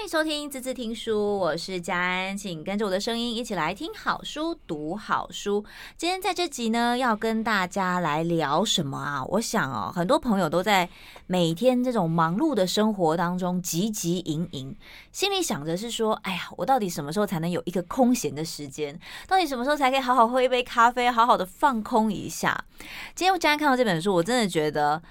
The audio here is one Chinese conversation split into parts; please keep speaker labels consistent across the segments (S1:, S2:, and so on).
S1: 欢迎收听《滋滋听书》，我是佳安，请跟着我的声音一起来听好书、读好书。今天在这集呢，要跟大家来聊什么啊？我想哦，很多朋友都在每天这种忙碌的生活当中汲汲营营，心里想着是说：“哎呀，我到底什么时候才能有一个空闲的时间？到底什么时候才可以好好喝一杯咖啡，好好的放空一下？”今天我佳安看到这本书，我真的觉得。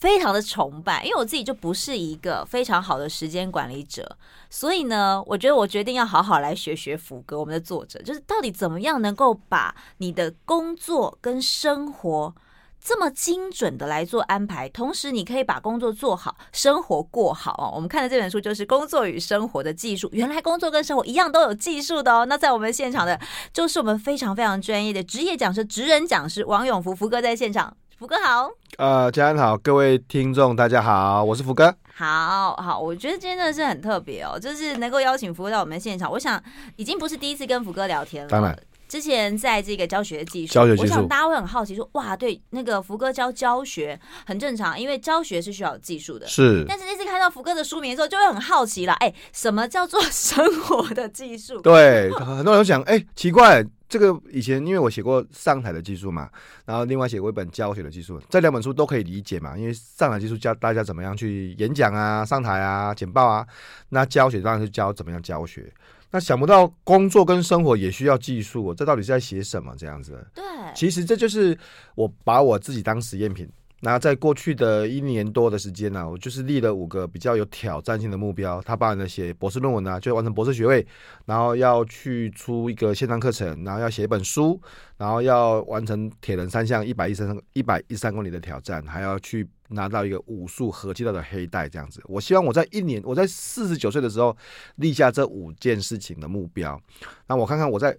S1: 非常的崇拜，因为我自己就不是一个非常好的时间管理者，所以呢，我觉得我决定要好好来学学福哥，我们的作者，就是到底怎么样能够把你的工作跟生活这么精准的来做安排，同时你可以把工作做好，生活过好哦。我们看的这本书就是《工作与生活的技术》，原来工作跟生活一样都有技术的哦。那在我们现场的，就是我们非常非常专业的职业讲师、职人讲师王永福福哥在现场。福哥好，
S2: 呃，家人好，各位听众大家好，我是福哥。
S1: 好好，我觉得今天真的是很特别哦，就是能够邀请福哥到我们现场，我想已经不是第一次跟福哥聊天了。当然，之前在这个教学技术，教学技术，我想大家会很好奇说，哇，对，那个福哥教教学很正常，因为教学是需要技术的。是，但是那次看到福哥的书名的时候，就会很好奇了，哎，什么叫做生活的技术？
S2: 对，很多人想，哎，奇怪。这个以前因为我写过上台的技术嘛，然后另外写过一本教学的技术，这两本书都可以理解嘛。因为上台技术教大家怎么样去演讲啊、上台啊、简报啊，那教学当然是教怎么样教学。那想不到工作跟生活也需要技术，这到底是在写什么这样子？对，其实这就是我把我自己当实验品。那在过去的一年多的时间呢、我就是立了五个比较有挑战性的目标。他帮人写博士论文啊，就完成博士学位，然后要去出一个线上课程，然后要写一本书，然后要完成铁人三项一百一十三一百一十三公里的挑战，还要去拿到一个武术合气道的黑带。这样子，我希望我在一年，我在四十九岁的时候立下这五件事情的目标。那我看看我在。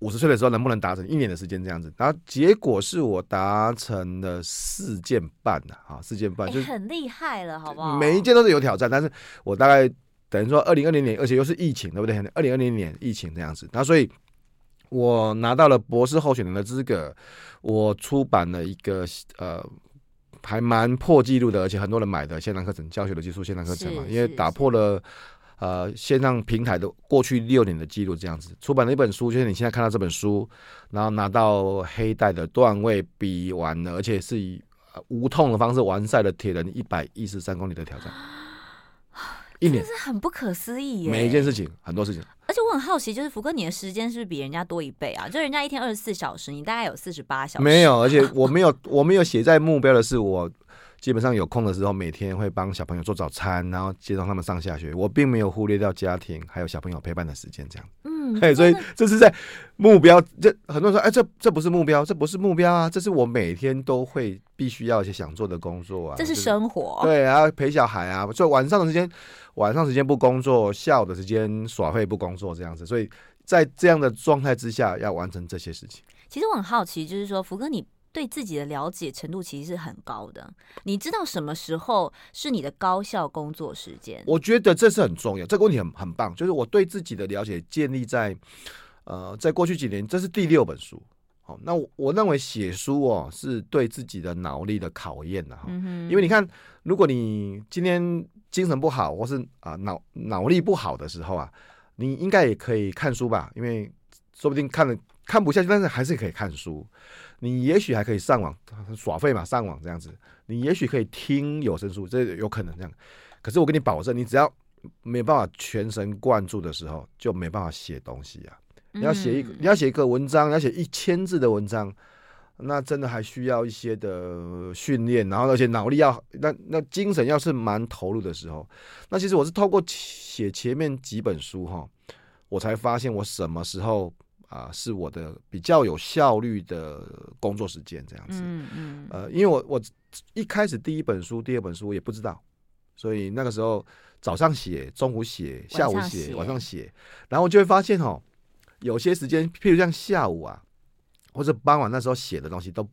S2: 五十岁的时候能不能达成一年的时间这样子？然后结果是我达成了四件半的啊，四件半就
S1: 很厉害了，好不好？
S2: 每一件都是有挑战，但是我大概等于说二零二零年，而且又是疫情，对不对？二零二零年疫情这样子，那所以我拿到了博士候选人的资格，我出版了一个呃还蛮破纪录的，而且很多人买的线上课程，教学的技术线上课程嘛，因为打破了。呃，线上平台的过去六年的记录这样子，出版了一本书，就是你现在看到这本书，然后拿到黑带的段位比完了，而且是以无痛的方式完赛了铁人一百一十三公里的挑战，一年
S1: 是很不可思议耶！
S2: 每一件事情，很多事情，
S1: 而且我很好奇，就是福哥，你的时间是不是比人家多一倍啊？就人家一天二十四小时，你大概有四十八小时。
S2: 没有，而且我没有，我没有写在目标的是我。基本上有空的时候，每天会帮小朋友做早餐，然后接送他们上下学。我并没有忽略掉家庭还有小朋友陪伴的时间，这样。嗯，嘿，所以这是在目标。这很多人说，哎，这这不是目标，这不是目标啊，这是我每天都会必须要一些想做的工作啊。
S1: 这是生活。
S2: 对啊，陪小孩啊，所以晚上的时间，晚上时间不工作，下午的时间耍废不工作这样子。所以在这样的状态之下，要完成这些事情。
S1: 其实我很好奇，就是说，福哥你。对自己的了解程度其实是很高的，你知道什么时候是你的高效工作时间？
S2: 我觉得这是很重要，这个问题很很棒。就是我对自己的了解建立在，呃，在过去几年，这是第六本书。好，那我，我认为写书哦，是对自己的脑力的考验的哈。因为你看，如果你今天精神不好，或是啊脑脑力不好的时候啊，你应该也可以看书吧？因为说不定看了看不下去，但是还是可以看书。你也许还可以上网 耍废嘛，上网这样子。你也许可以听有声书，这有可能这样。可是我跟你保证，你只要没有办法全神贯注的时候，就没办法写东西啊。你要写一个，你要写一个文章，你要写一千字的文章，那真的还需要一些的训练，然后而且脑力要，那那精神要是蛮投入的时候，那其实我是透过写前面几本书哈，我才发现我什么时候。啊，是我的比较有效率的工作时间这样子。嗯嗯。呃，因为我我一开始第一本书、第二本书我也不知道，所以那个时候早上写、中午写、下午写、晚上写，然后我就会发现哦，有些时间，譬如像下午啊，或者傍晚那时候写的东西，都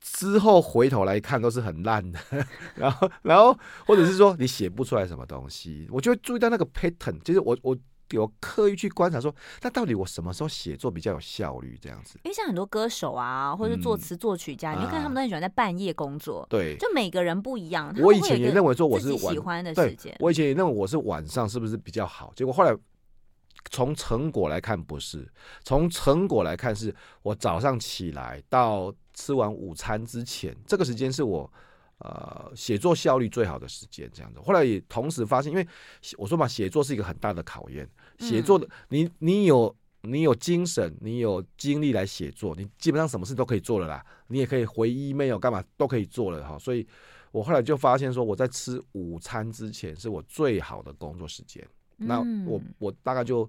S2: 之后回头来看都是很烂的。然后，然后或者是说你写不出来什么东西，我就会注意到那个 pattern，就是我我。有刻意去观察说，那到底我什么时候写作比较有效率？这样子，
S1: 因为像很多歌手啊，或者是作词作曲家，嗯、你看他们都很喜欢在半夜工作。
S2: 对，
S1: 就每个人不一样。
S2: 我以前也认为说我是
S1: 喜欢的时间，
S2: 我以前也认为我是晚上是不是比较好？结果后来从成果来看不是，从成果来看是我早上起来到吃完午餐之前，这个时间是我。呃，写作效率最好的时间，这样子。后来也同时发现，因为我说嘛，写作是一个很大的考验。写作的，你你有你有精神，你有精力来写作，你基本上什么事都可以做了啦。你也可以回 email 干嘛都可以做了哈。所以我后来就发现说，我在吃午餐之前是我最好的工作时间。那我我大概就。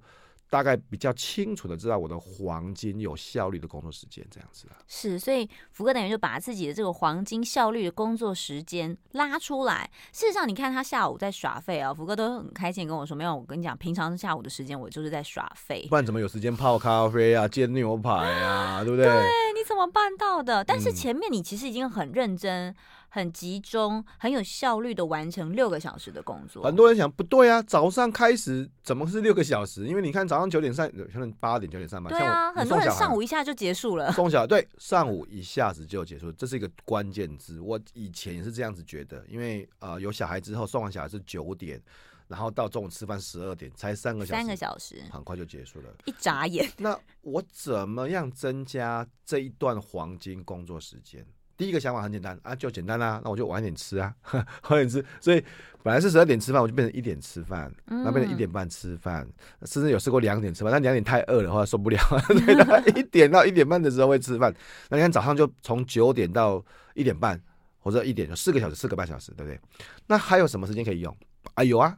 S2: 大概比较清楚的知道我的黄金有效率的工作时间这样子啊，
S1: 是，所以福哥等于就把自己的这个黄金效率的工作时间拉出来。事实上，你看他下午在耍废啊，福哥都很开心跟我说，没有，我跟你讲，平常下午的时间我就是在耍废，
S2: 不然怎么有时间泡咖啡啊、煎牛排啊，对不对？
S1: 对，你怎么办到的？但是前面你其实已经很认真。嗯很集中、很有效率的完成六个小时的工作。
S2: 很多人想不对啊，早上开始怎么是六个小时？因为你看早上九点上，可能八点九点上班。
S1: 对啊，很多人上午一下就结束了。
S2: 送小孩对，上午一下子就结束，这是一个关键字。我以前也是这样子觉得，因为呃有小孩之后，送完小孩是九点，然后到中午吃饭十二点，才三个小时，
S1: 三个小时
S2: 很快就结束了，
S1: 一眨眼。
S2: 那我怎么样增加这一段黄金工作时间？第一个想法很简单啊，就简单啦、那我就晚点吃啊，晚点吃。所以本来是十二点吃饭，我就变成一点吃饭，那变成一点半吃饭，甚至有试过两点吃饭，但两点太饿了，后来受不了，所以大概一点到一点半的时候会吃饭。那你看早上就从九点到一点半，或者一点就四个小时，四个半小时，对不对？那还有什么时间可以用？啊，有啊，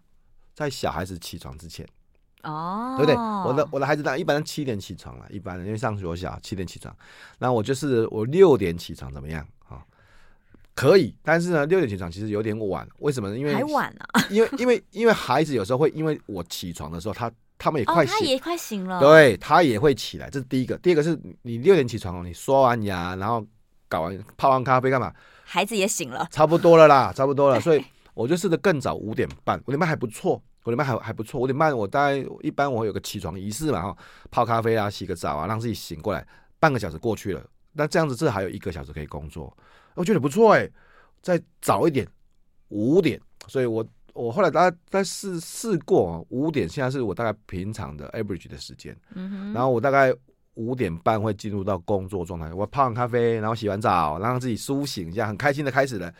S2: 在小孩子起床之前。
S1: 哦，
S2: 对不对？我的我的孩子呢，一般七点起床了，一般因为上学小七点起床，那我就是我六点起床怎么样啊？可以，但是呢，六点起床其实有点晚，为什么呢？因为
S1: 还晚啊，
S2: 因为因为因为孩子有时候会因为我起床的时候，他他们也快醒，
S1: 哦、他也快醒了，
S2: 对，他也会起来，这是第一个。第二个是你六点起床，你刷完牙，然后搞完泡完咖啡干嘛？
S1: 孩子也醒了，
S2: 差不多了啦，差不多了，所以我就试着更早五点半，五点半还不错。五点半还还不错，五点半我大概一般我有个起床仪式嘛，哈，泡咖啡啊，洗个澡啊，让自己醒过来。半个小时过去了，那这样子这还有一个小时可以工作，我觉得不错哎、再早一点，五点，所以我我后来大概再试试过五点，现在是我大概平常的 average 的时间。嗯。然后我大概五点半会进入到工作状态，我泡完咖啡，然后洗完澡，让自己苏醒一下，很开心的开始了。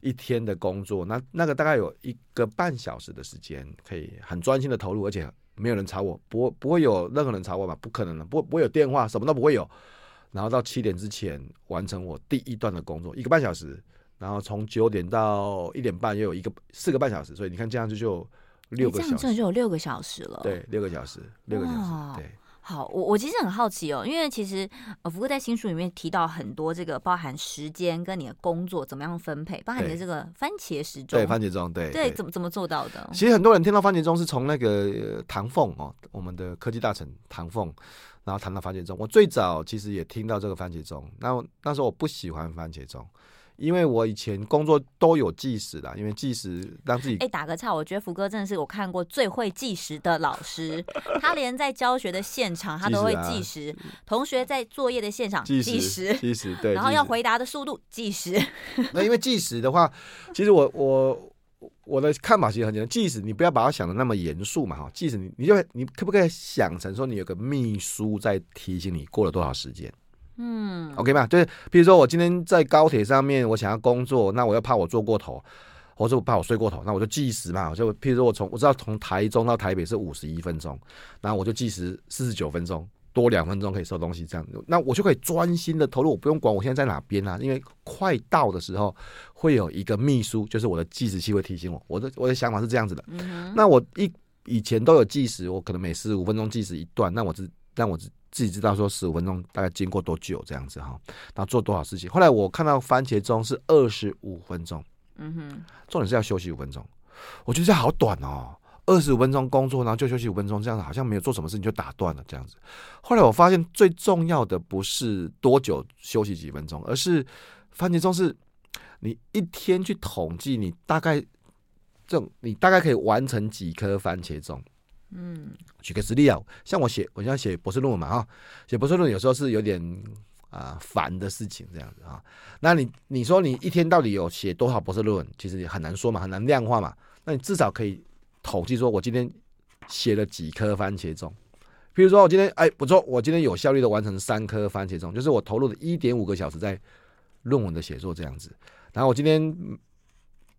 S2: 一天的工作，那那个大概有一个半小时的时间，可以很专心的投入，而且没有人吵我，不不会有任何人吵我吧？不可能的，不不会有电话，什么都不会有。然后到七点之前完成我第一段的工作，一个半小时。然后从九点到一点半又有一个四个半小时，所以你看这样子就六个小时，
S1: 这样就有六个小时了。
S2: 对，六个小时，六个小时，对。
S1: 好，我我其实很好奇哦，因为其实呃，福哥在新书里面提到很多这个包含时间跟你的工作怎么样分配，包含你的这个番茄时钟，
S2: 对番茄钟，对
S1: 对，怎么怎么做到的？
S2: 其实很多人听到番茄钟是从那个唐凤哦，我们的科技大臣唐凤，然后谈到番茄钟。我最早其实也听到这个番茄钟，那那时候我不喜欢番茄钟。因为我以前工作都有计时的，因为计时让自己。哎，
S1: 打个岔，我觉得福哥真的是我看过最会计时的老师。他连在教学的现场，他都会计时；同学在作业的现场计时，
S2: 计时对。
S1: 然后要回答的速度计时。
S2: 那因为计时的话，其实我我我的看法其实很简单，计时你不要把它想的那么严肃嘛哈。计时你你就你可不可以想成说你有个秘书在提醒你过了多少时间？嗯，OK 吧？就是，比如说我今天在高铁上面，我想要工作，那我又怕我坐过头，或者我怕我睡过头，那我就计时嘛。我就，譬如说我从我知道从台中到台北是五十一分钟，然后我就计时四十九分钟，多两分钟可以收东西，这样，那我就可以专心的投入，我不用管我现在在哪边啊，因为快到的时候会有一个秘书，就是我的计时器会提醒我。我的我的想法是这样子的。嗯，那我一以前都有计时，我可能每十五分钟计时一段，那我只那我只。自己知道说十五分钟大概经过多久这样子哈，然后做多少事情。后来我看到番茄钟是二十五分钟，嗯哼，重点是要休息五分钟。我觉得这好短哦，二十五分钟工作，然后就休息五分钟，这样子好像没有做什么事情就打断了这样子。后来我发现最重要的不是多久休息几分钟，而是番茄钟是你一天去统计你大概这种你大概可以完成几颗番茄钟。
S1: 嗯，
S2: 举个实例啊，像我写，我现在写博士论文嘛，哈，写博士论文有时候是有点啊烦的事情，这样子啊。那你你说你一天到底有写多少博士论文？其实也很难说嘛，很难量化嘛。那你至少可以统计说，我今天写了几颗番茄钟。比如说我今天哎不错，我今天有效率的完成三颗番茄钟，就是我投入了一点五个小时在论文的写作这样子。然后我今天。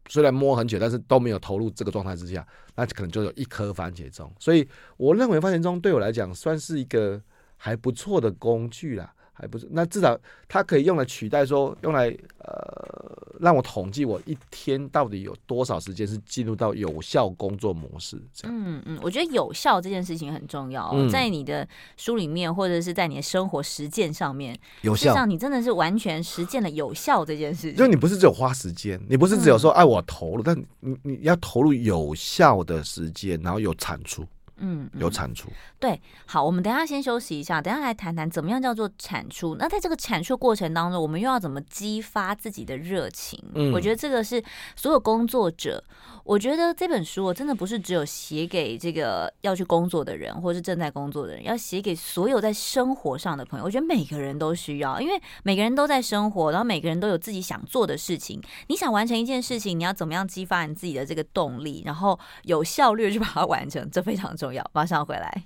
S2: 虽然摸很久，但是都没有投入这个状态之下，那可能就有一颗番茄钟。所以我认为番茄钟对我来讲算是一个还不错的工具啦。还不是，那至少它可以用来取代说，用来呃让我统计我一天到底有多少时间是进入到有效工作模式。
S1: 这样嗯嗯，我觉得有效这件事情很重要，嗯，在你的书里面或者是在你的生活实践上面，
S2: 有效，
S1: 你真的是完全实践了有效这件事情。
S2: 就你不是只有花时间，你不是只有说哎我投入，但你你要投入有效的时间，然后有产出。嗯，有产出。
S1: 对，好，我们等一下先休息一下，等一下来谈谈怎么样叫做产出。那在这个产出过程当中，我们又要怎么激发自己的热情？嗯，我觉得这个是所有工作者。我觉得这本书我真的不是只有写给这个要去工作的人，或是正在工作的人，要写给所有在生活上的朋友。我觉得每个人都需要，因为每个人都在生活，然后每个人都有自己想做的事情。你想完成一件事情，你要怎么样激发你自己的这个动力，然后有效率去把它完成，这非常重要。要马上回来，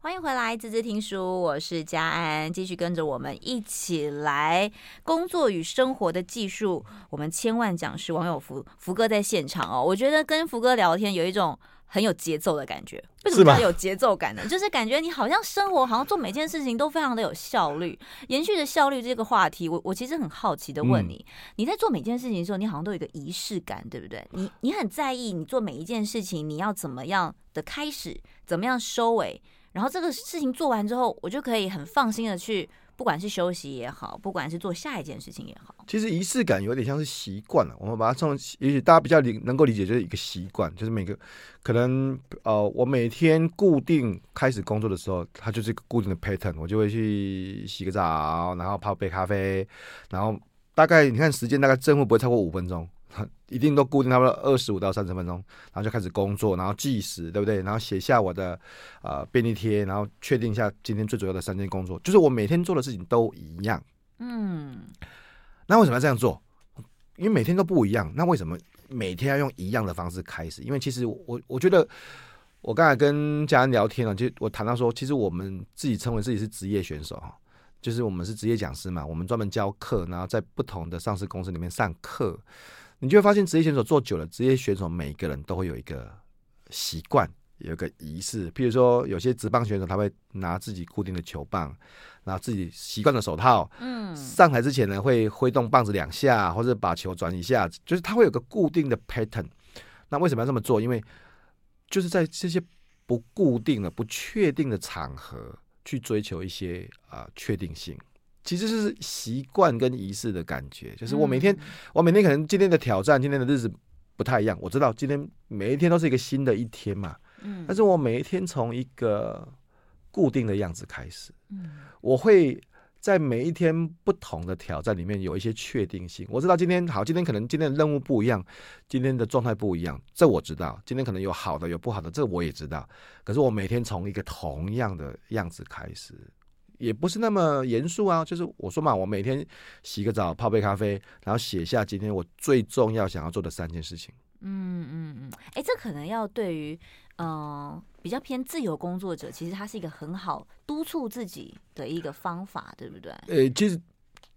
S1: 欢迎回来，滋滋听书，我是佳安，继续跟着我们一起来工作与生活的技术。我们千万讲师王友福福哥在现场哦，我觉得跟福哥聊天有一种很有节奏的感觉。为什么叫有节奏感呢？就是感觉你好像生活，好像做每件事情都非常的有效率。延续着效率这个话题，我我其实很好奇的问你，你在做每件事情的时候，你好像都有一个仪式感，对不对？你你很在意你做每一件事情，你要怎么样的开始，怎么样收尾，然后这个事情做完之后，我就可以很放心的去。不管是休息也好，不管是做下一件事情也好，
S2: 其实仪式感有点像是习惯了。我们把它从，也许大家比较理能够理解，就是一个习惯，就是每个可能呃，我每天固定开始工作的时候，它就是一个固定的 pattern，我就会去洗个澡，然后泡杯咖啡，然后大概你看时间大概正负不会超过五分钟。一定都固定差不多二十五到三十分钟，然后就开始工作，然后计时，对不对？然后写下我的呃便利贴，然后确定一下今天最主要的三件工作，就是我每天做的事情都一样。嗯，那为什么要这样做？因为每天都不一样。那为什么每天要用一样的方式开始？因为其实我我觉得，我刚才跟家人聊天了，就我谈到说，其实我们自己称为自己是职业选手哈，就是我们是职业讲师嘛，我们专门教课，然后在不同的上市公司里面上课。你就会发现，职业选手做久了，职业选手每一个人都会有一个习惯，有一个仪式。譬如说，有些职棒选手他会拿自己固定的球棒，拿自己习惯的手套，嗯，上台之前呢会挥动棒子两下，或者把球转一下，就是他会有个固定的 pattern。那为什么要这么做？因为就是在这些不固定的、不确定的场合去追求一些啊确定性。其实是习惯跟仪式的感觉，就是我每天，我每天可能今天的挑战，今天的日子不太一样。我知道今天每一天都是一个新的一天嘛，嗯，但是我每一天从一个固定的样子开始，嗯，我会在每一天不同的挑战里面有一些确定性。我知道今天好，今天可能今天的任务不一样，今天的状态不一样，这我知道。今天可能有好的，有不好的，这我也知道。可是我每天从一个同样的样子开始。也不是那么严肃啊，就是我说嘛，我每天洗个澡，泡杯咖啡，然后写下今天我最重要想要做的三件事情。
S1: 嗯嗯嗯，哎、欸，这可能要对于嗯、呃、比较偏自由工作者，其实它是一个很好督促自己的一个方法，对不对？
S2: 呃、欸，其实。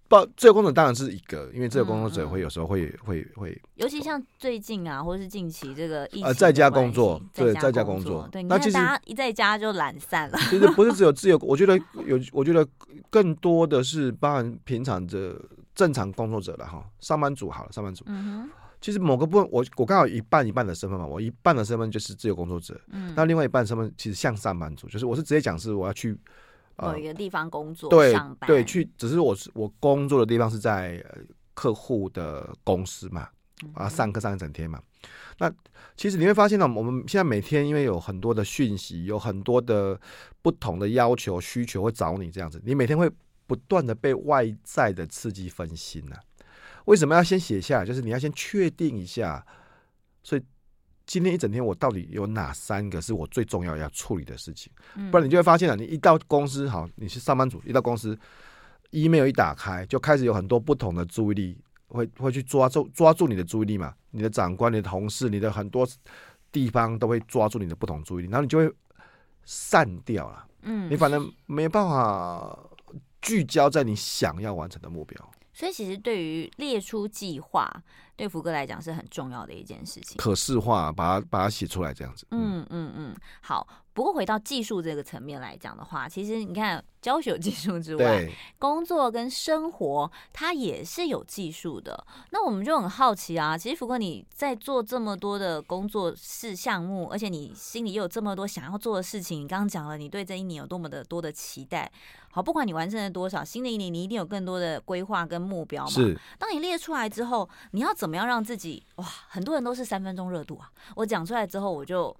S2: 不，自由工作者当然是一个，因为自由工作者会有时候会、嗯、会会，
S1: 尤其像最近啊，或者是近期这个疫情，
S2: 呃，在家工作，对，在家工作，
S1: 对，那其实大家一在家就懒散了。
S2: 其实不是只有 自由，我觉得有，我觉得更多的是包含平常的正常工作者了哈，上班族好了，上班族。嗯哼。其实某个部分，我我刚好一半一半的身份嘛，我一半的身份就是自由工作者，嗯，那另外一半身份其实像上班族，就是我是直接讲是我要去。
S1: 某一个地方工作，
S2: 对
S1: 上班
S2: 对，去，只是我是我工作的地方是在客户的公司嘛，啊，上课上一整天嘛。那其实你会发现呢，我们现在每天因为有很多的讯息，有很多的不同的要求需求会找你这样子，你每天会不断的被外在的刺激分心呢、啊。为什么要先写下来？就是你要先确定一下，所以今天一整天我到底有哪三个是我最重要要处理的事情？不然你就会发现了，你一到公司，好，你是上班族，一到公司，email 一打开，就开始有很多不同的注意力会会去抓住抓住你的注意力嘛，你的长官、你的同事、你的很多地方都会抓住你的不同注意力，然后你就会散掉了。嗯，你反正没办法聚焦在你想要完成的目标。
S1: 所以，其实对于列出计划，对福哥来讲是很重要的一件事情。
S2: 可视化，把它把它写出来，这样子。
S1: 嗯嗯嗯，好。不过回到技术这个层面来讲的话，其实你看教学有技术之外，工作跟生活它也是有技术的。那我们就很好奇啊，其实福哥你在做这么多的工作事项目，而且你心里又有这么多想要做的事情，你刚刚讲了你对这一年有多么的多的期待。好，不管你完成了多少，新的一年你一定有更多的规划跟目标嘛。
S2: 是。
S1: 当你列出来之后，你要怎么样让自己哇？很多人都是三分钟热度啊。我讲出来之后，我就。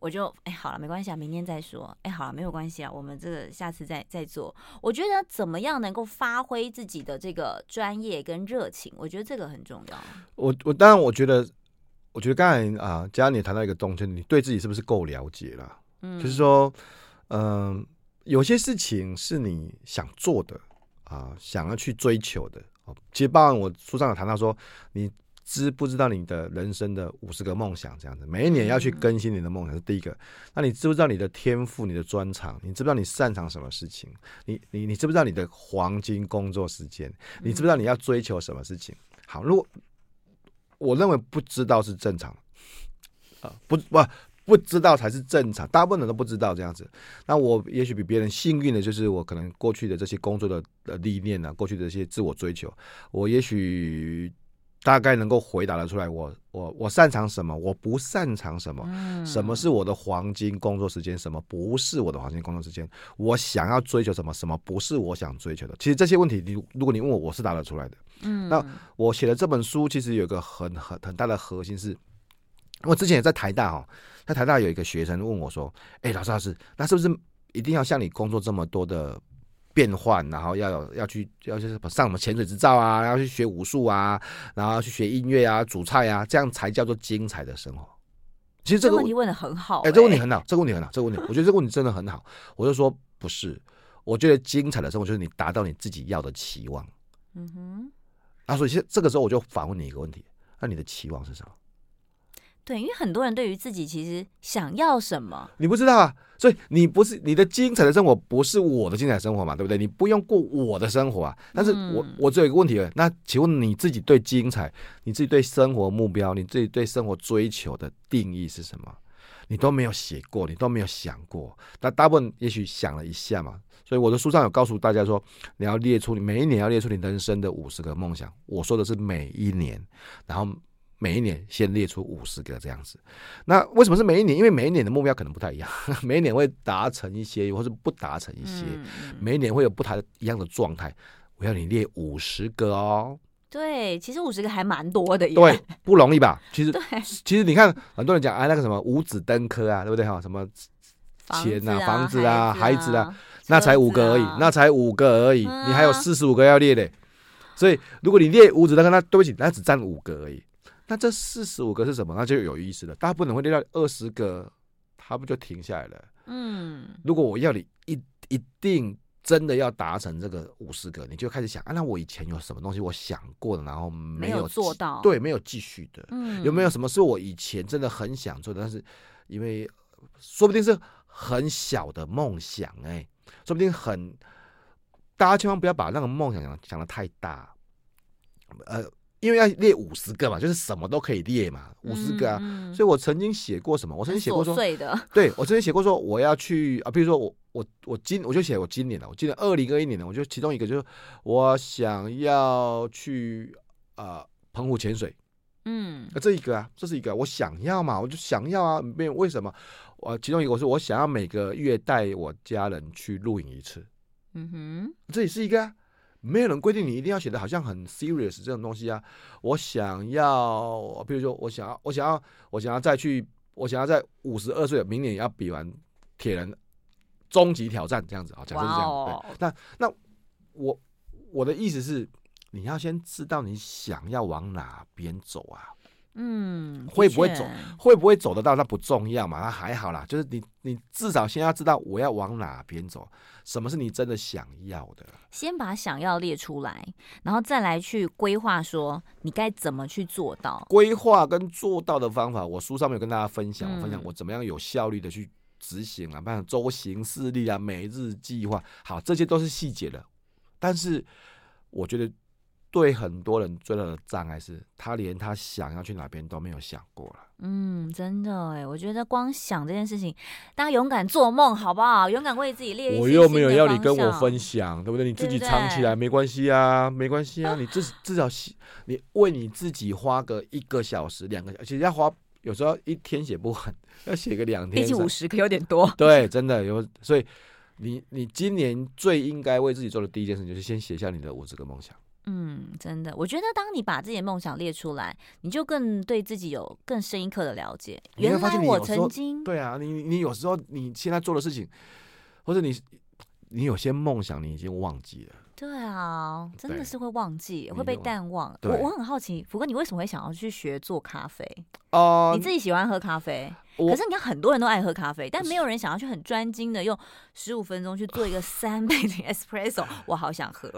S1: 我就哎、欸，好了，没关系啊，明天再说。哎、欸，好了，没有关系啊，我们这个下次再再做。我觉得怎么样能够发挥自己的这个专业跟热情，我觉得这个很重要。
S2: 我我当然我觉得，我觉得刚才啊，佳安你谈到一个东西，你对自己是不是够了解了？嗯，就是说，嗯、呃，有些事情是你想做的啊，想要去追求的。其实，包含我书上有谈到说，你。知不知道你的人生的五十个梦想这样子，每一年要去更新你的梦想是第一个。那你知不知道你的天赋、你的专长？你知不知道你擅长什么事情？你你你知不知道你的黄金工作时间？你知不知道你要追求什么事情？好，如果我认为不知道是正常，啊，不不不知道才是正常，大部分人都不知道这样子。那我也许比别人幸运的就是我可能过去的这些工作的的历练啊，过去的这些自我追求，我也许。大概能够回答得出来我，我我我擅长什么，我不擅长什么，嗯、什么是我的黄金工作时间，什么不是我的黄金工作时间，我想要追求什么，什么不是我想追求的。其实这些问题，你如果你问我，我是答得出来的。嗯，那我写的这本书其实有一个很很很大的核心是，我之前也在台大哦，在台大有一个学生问我说：“哎、欸，老师老师，那是不是一定要像你工作这么多的？”变换，然后要有要去要去上什么潜水执照啊，要去学武术啊，然后去学音乐啊，煮菜啊，这样才叫做精彩的生活。其实
S1: 这个，问题问的很好，欸，
S2: 哎，这个问题很好，这个问题很好，这个问题，我觉得这个问题真的很好。我就说不是，我觉得精彩的生活就是你达到你自己要的期望。嗯哼，啊，所以现这个时候我就反问你一个问题：那你的期望是什么？
S1: 对，因为很多人对于自己其实想要什么，
S2: 你不知道啊。所以你不是你的精彩的生活，不是我的精彩生活嘛？对不对？你不用过我的生活啊。但是我我只有一个问题，那请问你自己对精彩，你自己对生活目标，你自己对生活追求的定义是什么？你都没有写过，你都没有想过。那大部分也许想了一下嘛。所以我的书上有告诉大家说，你要列出你每一年要列出你人生的五十个梦想。我说的是每一年，然后。每一年先列出五十个这样子，那为什么是每一年？因为每一年的目标可能不太一样，每一年会达成一些，或是不达成一些，每一年会有不太一样的状态。我要你列五十个哦。
S1: 对，其实五十个还蛮多的，
S2: 对，不容易吧？其实，对其实你看，很多人讲啊，那个什么五子登科啊，对不对哈？什么钱啊、房子啊、孩子啊，那才五个而已，那才五个而已，你还有四十五个要列的。所以，如果你列五子登科，那对不起，那只占五个而已。那这四十五个是什么？那就有意思了。大部分人会列到二十个，他不就停下来了？嗯。如果我要你一一定真的要达成这个五十个，你就开始想啊，那我以前有什么东西我想过的，然后没有，
S1: 做到，
S2: 对，没有继续的。嗯。有没有什么是我以前真的很想做的，但是因为说不定是很小的梦想，哎，说不定很，大家千万不要把那个梦想想想得太大，呃。因为要列五十个嘛，就是什么都可以列嘛，五十个啊。嗯嗯、所以我曾经写过什么？我曾经写过说，对，我曾经写过说我要去啊，比如说我我我今我就写我今年了，我今年二零二一年的，我就其中一个就是我想要去啊澎湖潜水，嗯，啊这一个啊，这是一个我想要嘛，我就想要啊，没有为什么？我其中一个我说我想要每个月带我家人去露营一次，嗯哼，这也是一个啊。没有人规定你一定要写的好像很 serious 这种东西啊。我想要，比如说，我想要，我想要，我想要再去，我想要在五十二岁，明年也要比完铁人终极挑战这样子啊。假设是这样，Wow. 对。那那我我的意思是，你要先知道你想要往哪边走啊。
S1: 嗯，
S2: 会不会走，会不会走得到，那不重要嘛，那还好啦。就是你，你至少先要知道我要往哪边走，什么是你真的想要的。
S1: 先把想要列出来，然后再来去规划，说你该怎么去做到。
S2: 规划跟做到的方法，我书上面有跟大家分享，我分享我怎么样有效率的去执行啊，包括周行事历啊、每日计划，好，这些都是细节的。但是我觉得。对很多人最大的障碍是他连他想要去哪边都没有想过了。
S1: 嗯，真的哎，我觉得光想这件事情，大家勇敢做梦好不好？勇敢为自己列一。
S2: 我又没有要你跟我分享，对不对？你自己藏起来没关系啊，没关系啊。你至至少你为你自己花个一个小时、两个小时，其实要花有时候一天写不完，要写个两天。
S1: 毕竟五十可有点多。
S2: 对，真的有。所以你你今年最应该为自己做的第一件事，就是先写下你的五十个梦想。
S1: 嗯，真的，我觉得当你把自己的梦想列出来，你就更对自己有更深一刻的了解。原来我曾经
S2: 对啊，你你有时候你现在做的事情，或者你你有些梦想，你已经忘记了。
S1: 对啊，真的是会忘记，会被淡忘。我我很好奇，福哥，你为什么会想要去学做咖啡？哦、呃，你自己喜欢喝咖啡，可是你看很多人都爱喝咖啡，但没有人想要去很专精的用十五分钟去做一个 三倍的 espresso。我好想喝。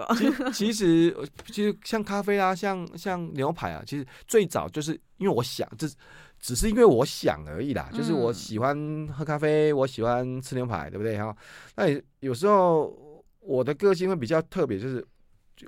S2: 其实其实像咖啡啊，像像牛排啊，其实最早就是因为我想，这只是因为我想而已啦。就是我喜欢喝咖啡，我喜欢吃牛排，对不对？哈，那有时候。我的个性会比较特别，就是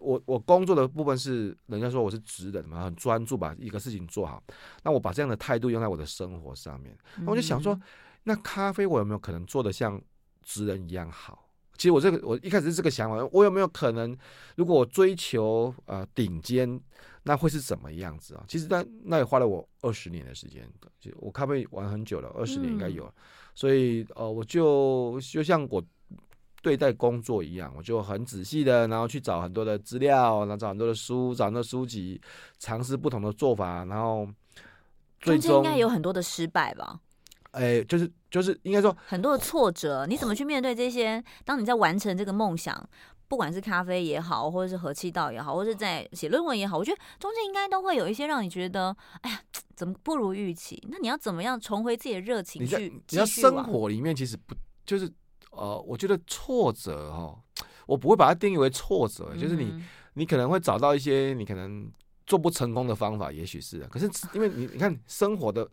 S2: 我我工作的部分是人家说我是职人嘛，很专注把一个事情做好。那我把这样的态度用在我的生活上面，那我就想说，那咖啡我有没有可能做得像职人一样好？其实我这个我一开始是这个想法，我有没有可能，如果我追求呃顶尖，那会是怎么样子啊？其实那那也花了我二十年的时间，就我咖啡玩很久了，二十年应该有，所以呃我就就像我。对待工作一样，我就很仔细的，然后去找很多的资料，然后找很多的书，找很多书籍，尝试不同的做法，然后最终中间应
S1: 该有很多的失败吧？
S2: 哎，就是就是应该说
S1: 很多的挫折，你怎么去面对这些？当你在完成这个梦想，不管是咖啡也好，或者是和气道也好，或者是在写论文也好，我觉得中间应该都会有一些让你觉得，哎呀，怎么不如预期？那你要怎么样重回自己的热情去？
S2: 你要生活里面其实不就是。呃，我觉得挫折哈，我不会把它定义为挫折，嗯、就是你，你可能会找到一些你可能做不成功的方法，也许是。可是因为你，你看生活的，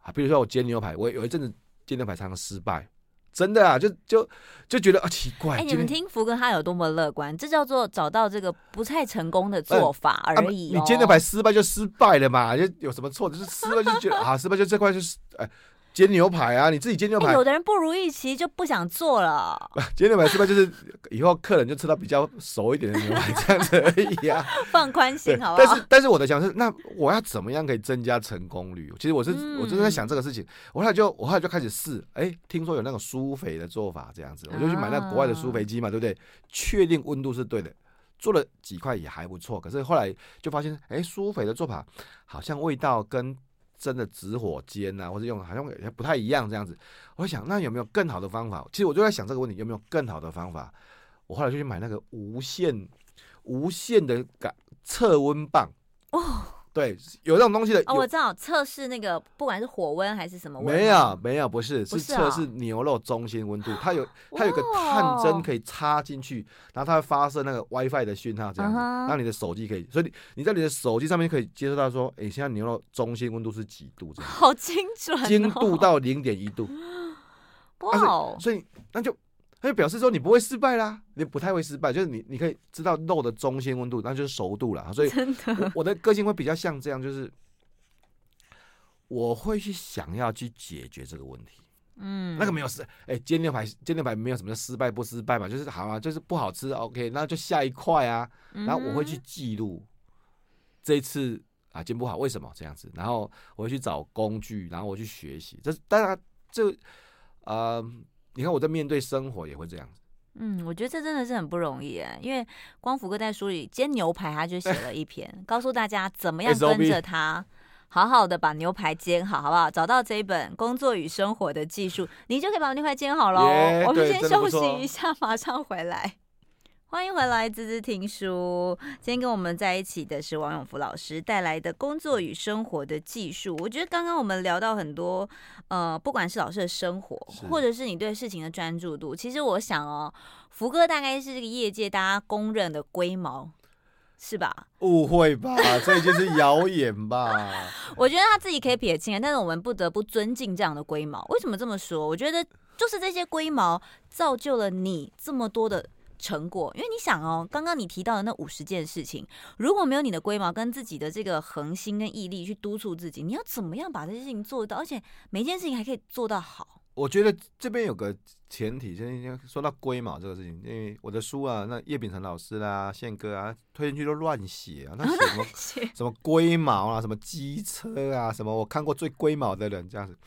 S2: 啊，比如说我煎牛排，我有一阵子煎牛排常常失败，真的啊，就就就觉得啊奇怪。哎、欸，
S1: 你们听福哥他有多么乐观，这叫做找到这个不太成功的做法而已、哦啊。
S2: 你煎牛排失败就失败了嘛，就有什么错？就是失败就觉得啊，失败就这块就是哎。煎牛排啊，你自己煎牛排。欸、
S1: 有的人不如预期就不想做了。
S2: 煎牛排是不是就是 以后客人就吃到比较熟一点的牛排这样子而已啊？
S1: 放宽心好不好？
S2: 但是但是我的想是，那我要怎么样可以增加成功率？其实我是、嗯、我正在想这个事情。我后来就我后来就开始试，哎、欸，听说有那种酥肥的做法这样子，我就去买那个国外的酥肥机嘛，对不对？确定温度是对的，做了几块也还不错。可是后来就发现，哎、欸，舒肥的做法好像味道跟。真的直火煎啊，或者用好像不太一样这样子。我想，那有没有更好的方法？其实我就在想这个问题，有没有更好的方法？我后来就去买那个无线无线的感测温棒哦。对，有这种东西的。
S1: 哦，我知道，测试那个不管是火温还是什么温。
S2: 没有，没有，不是，是测试牛肉中心温度。它有，它有个探针可以插进去，然后它会发射那个 WiFi 的讯号，这样子，让你的手机可以。所以你你在你的手机上面可以接收到说，哎，现在牛肉中心温度是几度？这样。
S1: 好精准。
S2: 精度到零点一度。哇。所以那就。那就表示说你不会失败啦，你不太会失败，就是你你可以知道肉的中心温度，那就是熟度了。所以我，我的个性会比较像这样，就是我会去想要去解决这个问题。嗯，那个没有失，哎、欸，煎牛排煎牛排没有什么失败不失败嘛，就是好啊，就是不好吃，OK，那就下一块啊。然后我会去记录这一次啊煎不好为什么这样子，然后我会去找工具，然后我去学习。这当然这呃。你看我在面对生活也会这样子，
S1: 嗯，我觉得这真的是很不容易哎，因为光福哥在书里煎牛排，他就写了一篇，欸、告诉大家怎么样跟着他好好的把牛排煎好，好不好？找到这一本《工作与生活的技术》，你就可以把牛排煎好喽。Yeah, 我们先休息一下，马上回来。欢迎回来，滋滋听书。今天跟我们在一起的是王永福老师带来的工作与生活的技术。我觉得刚刚我们聊到很多，呃，不管是老师的生活，或者是你对事情的专注度，其实我想哦，福哥大概是这个业界大家公认的龟毛，是吧？
S2: 误会吧，这就是谣言吧。
S1: 我觉得他自己可以撇清，但是我们不得不尊敬这样的龟毛。为什么这么说？我觉得就是这些龟毛造就了你这么多的。成果，因为你想哦，刚刚你提到的那五十件事情，如果没有你的龟毛跟自己的这个恒心跟毅力去督促自己，你要怎么样把这些事情做到？而且每件事情还可以做到好。
S2: 我觉得这边有个前提，先说到龟毛这个事情，因为我的书啊，那叶秉成老师啦、宪哥啊，推进去都乱写啊，那 写什么什么龟毛啊，什么机车啊，什么我看过最龟毛的人这样子。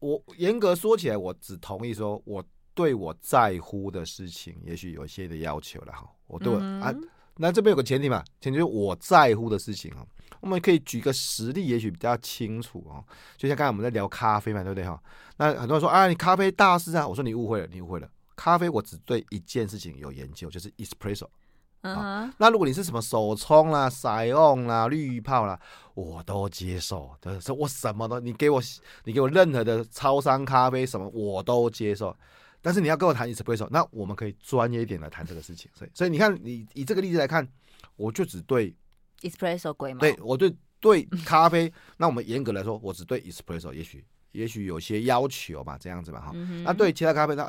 S2: 我严格说起来，我只同意说我。对我在乎的事情，也许有一些的要求了哈。我对我、嗯、啊，那这边有个前提嘛，前提是我在乎的事情啊。我们可以举个实例，也许比较清楚哦。就像刚才我们在聊咖啡嘛，对不对哈？那很多人说啊，你咖啡大师啊，我说你误会了，你误会了。咖啡我只对一件事情有研究，就是 espresso。嗯哼。那如果你是什么手冲啦、SION 啦、滤泡啦，我都接受。就是我什么都，你给我，你给我任何的超商咖啡什么，我都接受。但是你要跟我谈 espresso，那我们可以专业一点来谈这个事情。所以，所以你看，你以这个例子来看，我就只对
S1: espresso 龟毛。
S2: 对，我对对咖啡，那我们严格来说，我只对 espresso，也许也许有些要求吧，这样子吧，哈、嗯。那对其他咖啡，那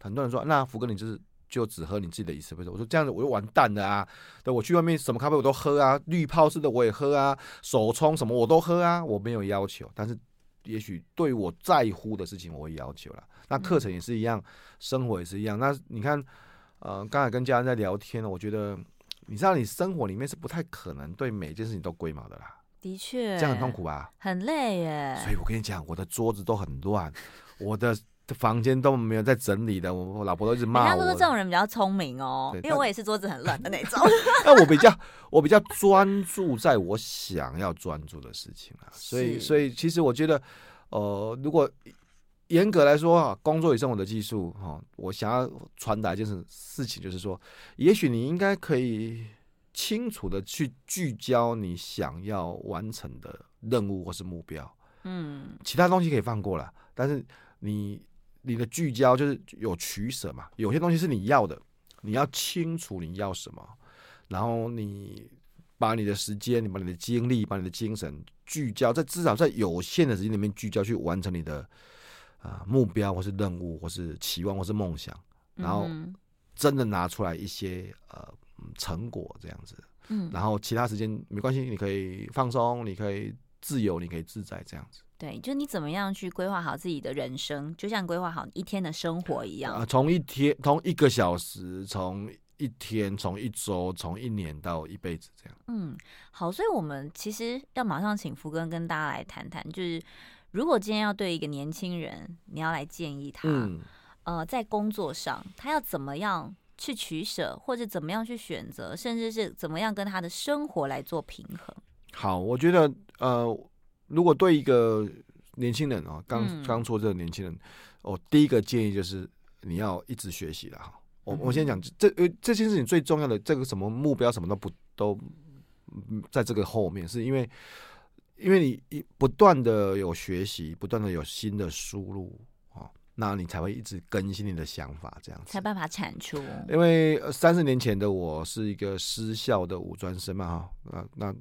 S2: 很多人说，那福哥你就是就只喝你自己的 espresso。我说这样子我就完蛋了啊！对，我去外面什么咖啡我都喝啊，滤泡式的我也喝啊，手冲什么我都喝啊，我没有要求。但是也许对我在乎的事情，我会要求了。那课程也是一样，生活也是一样。那你看，呃，刚才跟家人在聊天呢，我觉得，你知道，你生活里面是不太可能对每件事情都龟毛的啦。
S1: 的确，
S2: 这样很痛苦吧？
S1: 很累耶。
S2: 所以我跟你讲，我的桌子都很乱，我的房间都没有在整理的。我我老婆都一直骂我。人家
S1: 都说这种人比较聪明哦，因为我也是桌子很乱的那种。
S2: 那我比较，我比较专注在我想要专注的事情啊。所以，所以其实我觉得，呃，如果。严格来说啊，工作与生活的技术哈，我想要传达一件事情，就是说，也许你应该可以清楚的去聚焦你想要完成的任务或是目标，嗯，其他东西可以放过了，但是你你的聚焦就是有取舍嘛，有些东西是你要的，你要清楚你要什么，然后你把你的时间、你把你的精力、把你的精神聚焦在至少在有限的时间里面聚焦去完成你的。啊，目标或是任务，或是期望，或是梦想，然后真的拿出来一些呃成果这样子，嗯，然后其他时间没关系，你可以放松，你可以自由，你可以自在这样子。
S1: 对，就你怎么样去规划好自己的人生，就像规划好一天的生活一样。啊，从一天，从一个小时，从一天，从一周，从一年到一辈子这样。嗯，好，所以我们其实要马上请福哥跟大家来谈谈，就是。如果今天要对一个年轻人，你要来建议他，嗯、呃，在工作上他要怎么样去取舍，或者怎么样去选择，甚至是怎么样跟他的生活来做平衡？
S2: 好，我觉得，呃，如果对一个年轻人啊，刚刚做这个年轻人，我、第一个建议就是你要一直学习了哈。我我先讲这呃这件事情最重要的这个什么目标什么都不都在这个后面，是因为。因为你一不断的有学习，不断的有新的输入啊，那你才会一直更新你的想法，这样子
S1: 才办法产出。
S2: 因为三十年前的我是一个私校的武专生嘛，哈，那那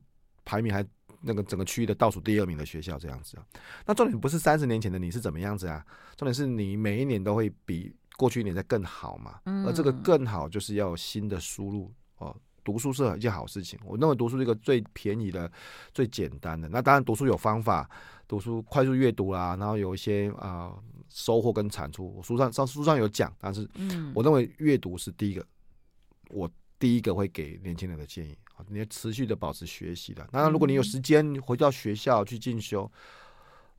S2: 排名还那个整个区域的倒数第二名的学校这样子啊。那重点不是三十年前的你是怎么样子啊，重点是你每一年都会比过去一年在更好嘛。而这个更好就是要有新的输入哦。读书是一件好事情，我认为读书是一个最便宜的、最简单的。那当然，读书有方法，读书快速阅读啦，然后有一些啊、呃、收获跟产出。我书上上书上有讲，但是我认为阅读是第一个，我第一个会给年轻人的建议啊，你要持续的保持学习的。当然，如果你有时间回到学校去进修。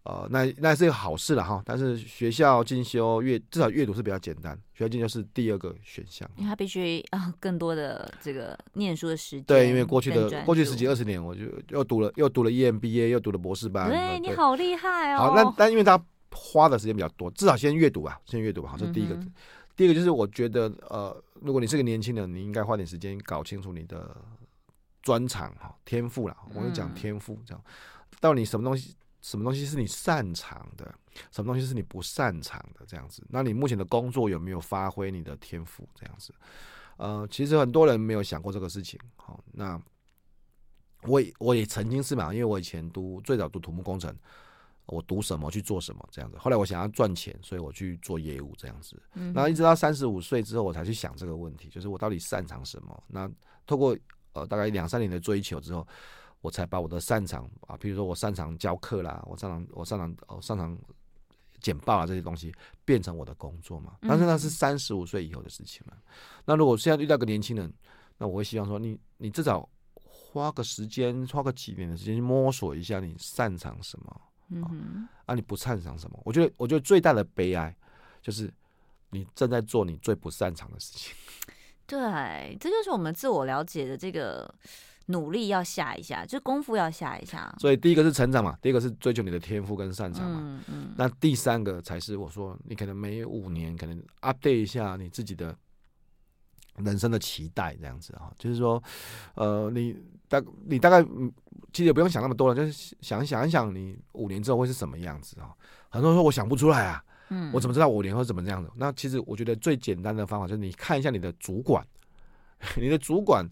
S2: 呃，那那是一个好事了哈。但是学校进修阅至少阅读是比较简单，学校进修是第二个选项，
S1: 因为他必须啊 更多的这个念书的时间。
S2: 对，因为过去的过去十几二十年，我就又读了又读了 EMBA，又读了博士班。
S1: 对，对你好厉害哦。
S2: 好，那但因为他花的时间比较多，至少先阅读吧，先阅读吧。好，这是第一个。嗯、第一个就是我觉得，呃，如果你是个年轻人，你应该花点时间搞清楚你的专长哈，天赋啦。我跟你讲天赋，这样，到底什么东西，什么东西是你擅长的，什么东西是你不擅长的，这样子。那你目前的工作有没有发挥你的天赋？这样子，呃，其实很多人没有想过这个事情。好，那我也我也曾经是嘛，因为我以前读最早读土木工程。我读什么去做什么这样子，后来我想要赚钱，所以我去做业务这样子。嗯，然后一直到三十五岁之后，我才去想这个问题，就是我到底擅长什么？那透过呃大概两三年的追求之后，我才把我的擅长啊，比如说我擅长教课啦，我擅长我擅长我擅长简报啊这些东西，变成我的工作嘛。但是那是三十五岁以后的事情了。那如果现在遇到个年轻人，那我会希望说你你至少花个时间，花个几年的时间去摸索一下你擅长什么。嗯，啊，你不擅长什么？我觉得，我觉得最大的悲哀就是你正在做你最不擅长的事情。
S1: 对，这就是我们自我了解的这个努力要下一下，就功夫要下一下。
S2: 所以第一个是成长嘛，第一个是追求你的天赋跟擅长嘛。嗯嗯。那第三个才是我说，你可能每五年可能 update 一下你自己的人生的期待，这样子啊，就是说，呃，你大你大概嗯。其实也不用想那么多了，就是想想一想，你五年之后会是什么样子啊？很多人说我想不出来啊，嗯，我怎么知道五年后怎么这样子？那其实我觉得最简单的方法就是你看一下你的主管，你的主管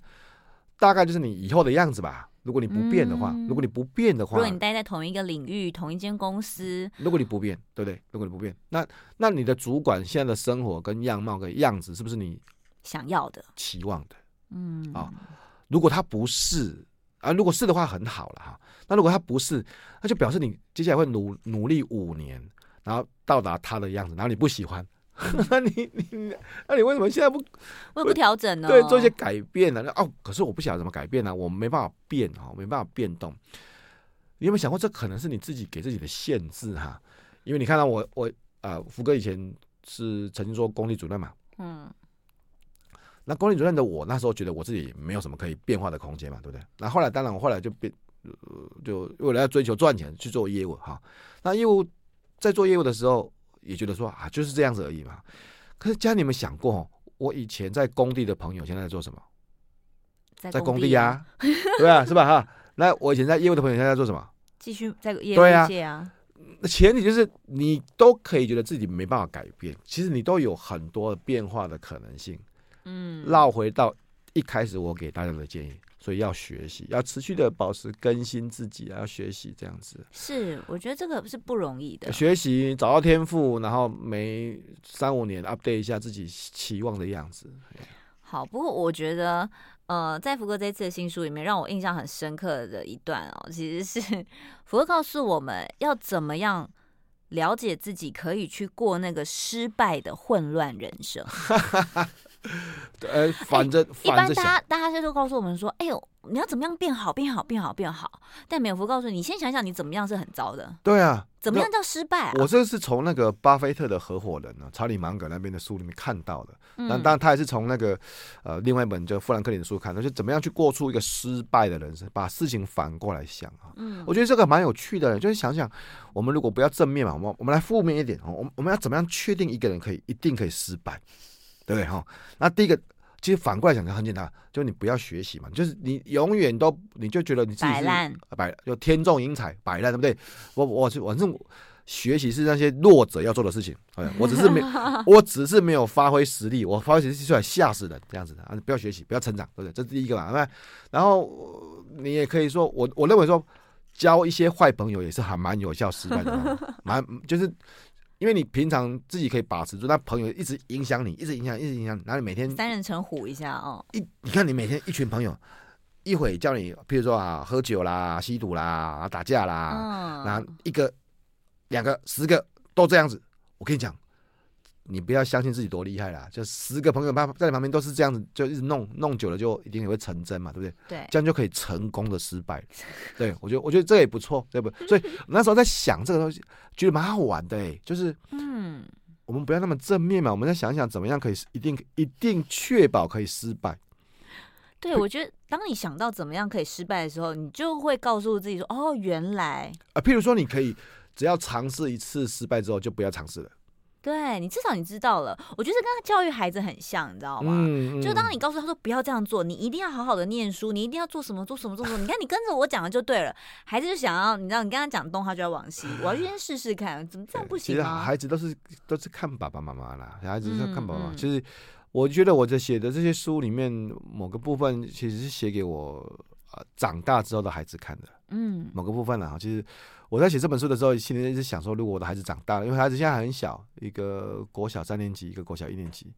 S2: 大概就是你以后的样子吧。如果你不变的话，如果你不变的话，
S1: 如果你待在同一个领域、同一间公司，
S2: 如果你不变，对不对？如果你不变，那那你的主管现在的生活跟样貌跟样子，是不是你
S1: 想要的、
S2: 期望的？嗯啊，如果他不是。啊，如果是的话，很好了哈。那如果他不是，那就表示你接下来会努努力五年，然后到达他的样子，然后你不喜欢，那你你那你为什么现在不
S1: 为不调整呢？
S2: 对，做一些改变呢？哦，可是我不晓得怎么改变呢？我没办法变哈，没办法变动。你有没有想过，这可能是你自己给自己的限制哈？因为你看到我我啊、呃，福哥以前是曾经做工地主任嘛，嗯。那管理主任的我那时候觉得我自己没有什么可以变化的空间嘛，对不对？那后来当然我后来就变，呃，就为了要追求赚钱去做业务哈。那业务在做业务的时候也觉得说啊就是这样子而已嘛。可是家你们想过，我以前在工地的朋友现在在做什么？在工地呀，对啊，是吧哈？那我以前在业务的朋友现在在做什么？
S1: 继续在业务界啊。
S2: 那前提就是你都可以觉得自己没办法改变，其实你都有很多变化的可能性。嗯，绕回到一开始我给大家的建议，所以要学习，要持续的保持更新自己，要学习这样子。
S1: 是，我觉得这个是不容易的。
S2: 学习找到天赋，然后每三五年 update 一下自己期望的样子。
S1: 好，不过我觉得，呃，在福哥这次的新书里面，让我印象很深刻的一段哦，其实是福哥告诉我们要怎么样了解自己，可以去过那个失败的混乱人生。
S2: 呃，反正、欸、
S1: 一般大家大家都告诉我们说，哎呦，你要怎么样变好，变好，变好，变好。但美福告诉你，先想想你怎么样是很糟的。
S2: 对啊，
S1: 怎么样叫失败啊？
S2: 我这是从那个巴菲特的合伙人呢，查理芒格那边的书里面看到的。那当然，他也是从那个呃另外一本叫富兰克林的书看的，就怎么样去过出一个失败的人生，把事情反过来想啊。嗯，我觉得这个蛮有趣的，就是想想我们如果不要正面嘛，我们我们来负面一点哦，我们我们要怎么样确定一个人可以一定可以失败？对不对哈？那第一个，其实反过来讲就很简单，就你不要学习嘛，就是你永远都你就觉得你自己是摆烂，摆就天纵英才摆烂，对不对？我我是反正学习是那些弱者要做的事情，哎我只是没 我只是没有发挥实力，我发挥实力出来吓死人这样子的啊！不要学习，不要成长，对不对？这是第一个嘛，对？然后你也可以说，我我认为说交一些坏朋友也是还蛮有效失败的，蛮就是。因为你平常自己可以把持住，那朋友一直影响你，一直影响，一直影响，然后你每天
S1: 三人成虎一下哦。
S2: 一你看你每天一群朋友，一会叫你，譬如说啊，喝酒啦、吸毒啦、打架啦，嗯、然后一个、两个、十个都这样子，我跟你讲。你不要相信自己多厉害啦，就十个朋友在在你旁边都是这样子，就一直弄弄久了，就一定也会成真嘛，对不对？
S1: 对，
S2: 这样就可以成功的失败。对，我觉得我觉得这也不错，对不对？所以 那时候在想这个东西，觉得蛮好玩的哎，就是嗯，我们不要那么正面嘛，我们再想一想怎么样可以一定一定确保可以失败。
S1: 对，我觉得当你想到怎么样可以失败的时候，你就会告诉自己说，哦，原来
S2: 啊，譬如说你可以只要尝试一次失败之后就不要尝试了。
S1: 对你至少你知道了，我觉得跟他教育孩子很像，你知道吗？嗯嗯、就当你告诉他说不要这样做，你一定要好好的念书，你一定要做什么做什么做什么。你看你跟着我讲的就对了，孩子就想要，你知道，你跟他讲东，他就要往西。我要先试试看，怎么这样不行？
S2: 其实孩子都是都是看爸爸妈妈啦，孩子是看爸爸妈妈。其实、我觉得我在写的这些书里面，某个部分其实是写给我呃长大之后的孩子看的。嗯，某个部分了，哈，其实。我在写这本书的时候，心里一直想说，如果我的孩子长大了，因为孩子现在还很小，一个国小三年级，一个国小一年级，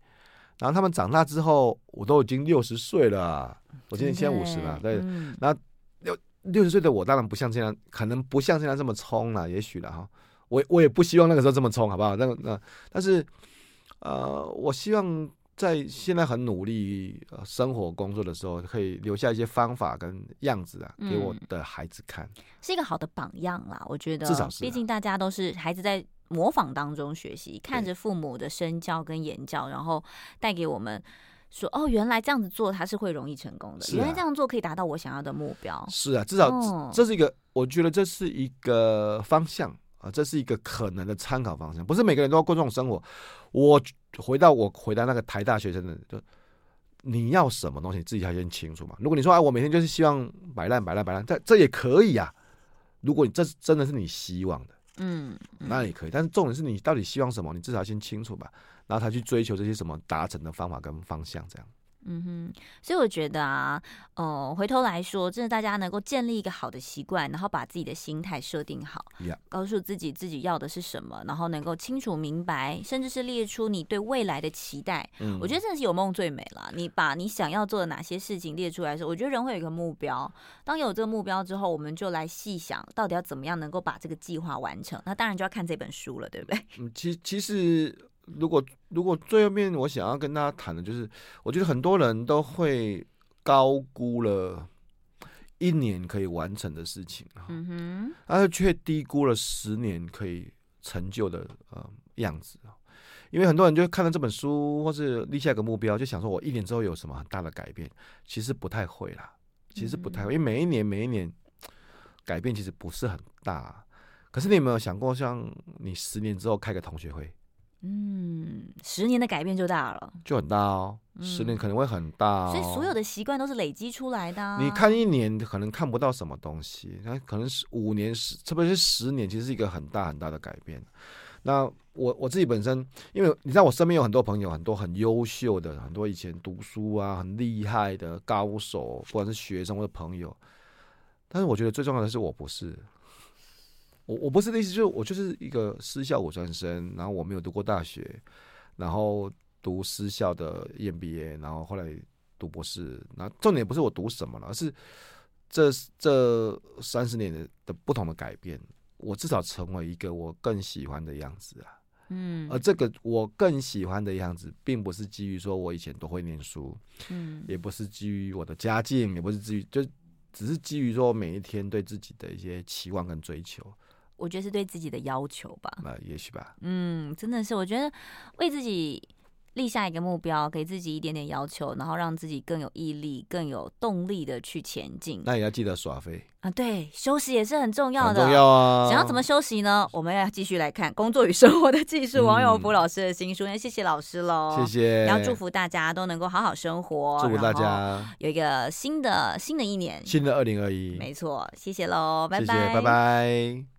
S2: 然后他们长大之后，我都已经六十岁了，我今年现在五十了，对，那六六十岁的我当然不像这样，可能不像现在这么冲了，也许了哈，我我也不希望那个时候这么冲，好不好？那那但是，呃，我希望。在现在很努力生活工作的时候，可以留下一些方法跟样子啊，给我的孩子看，嗯、
S1: 是一个好的榜样啦。我觉得，
S2: 至少是、啊，
S1: 毕竟大家都是孩子在模仿当中学习，看着父母的身教跟言教，然后带给我们说：“哦，原来这样子做他是会容易成功的，啊、原来这样做可以达到我想要的目标。”
S2: 是啊，至少这是一个，嗯、我觉得这是一个方向。啊，这是一个可能的参考方向，不是每个人都要过这种生活。我回到我回答那个台大学生的，就你要什么东西，自己要先清楚嘛。如果你说啊，我每天就是希望摆烂摆烂摆烂，这这也可以啊。如果你这真的是你希望的，嗯，那也可以。但是重点是你到底希望什么，你至少要先清楚吧，然后才去追求这些什么达成的方法跟方向，这样。
S1: 嗯哼，所以我觉得啊，呃，回头来说，真的大家能够建立一个好的习惯，然后把自己的心态设定好.告诉自己自己要的是什么，然后能够清楚明白，甚至是列出你对未来的期待。嗯，我觉得真的是有梦最美了。你把你想要做的哪些事情列出来的时候，我觉得人会有一个目标。当有这个目标之后，我们就来细想到底要怎么样能够把这个计划完成。那当然就要看这本书了，对不对？
S2: 嗯，其其实。如果如果最后面我想要跟大家谈的就是，我觉得很多人都会高估了一年可以完成的事情，嗯哼，但是却低估了十年可以成就的呃样子，因为很多人就看了这本书，或是立下一个目标，就想说我一年之后有什么很大的改变，其实不太会啦，其实不太会，因为每一年每一年改变其实不是很大，可是你有没有想过，像你十年之后开个同学会？
S1: 嗯，十年的改变就大了，
S2: 就很大哦。十年可能会很大哦，
S1: 所以所有的习惯都是累积出来的啊。
S2: 你看一年可能看不到什么东西，那可能是五年、十，特别是十年，其实是一个很大很大的改变。那我我自己本身，因为你知道，我身边有很多朋友，很多很优秀的，很多以前读书啊很厉害的高手，不管是学生或者朋友，但是我觉得最重要的是，我不是。我我不是的意思，就是我就是一个私校五专生，然后我没有读过大学，然后读私校的 EMBA，然后后来读博士。那重点不是我读什么了，而是这这三十年的的不同的改变，我至少成为一个我更喜欢的样子啊。嗯，而这个我更喜欢的样子，并不是基于说我以前多会念书，嗯，也不是基于我的家境，也不是基于，就只是基于说每一天对自己的一些期望跟追求。
S1: 我觉得是对自己的要求吧，
S2: 那也许吧。
S1: 嗯，真的是，我觉得为自己立下一个目标，给自己一点点要求，然后让自己更有毅力、更有动力的去前进。
S2: 那也要记得耍飞
S1: 啊，对，休息也是很重要的。
S2: 很重要啊！
S1: 想要怎么休息呢？我们要继续来看《工作与生活的技术》王永福老师的新书。那、嗯、谢谢老师喽，
S2: 谢谢。也
S1: 要祝福大家都能够好好生活，
S2: 祝福大家
S1: 有一个新的新的一年，
S2: 新的二零二一。
S1: 没错，谢谢喽，拜拜，
S2: 拜拜。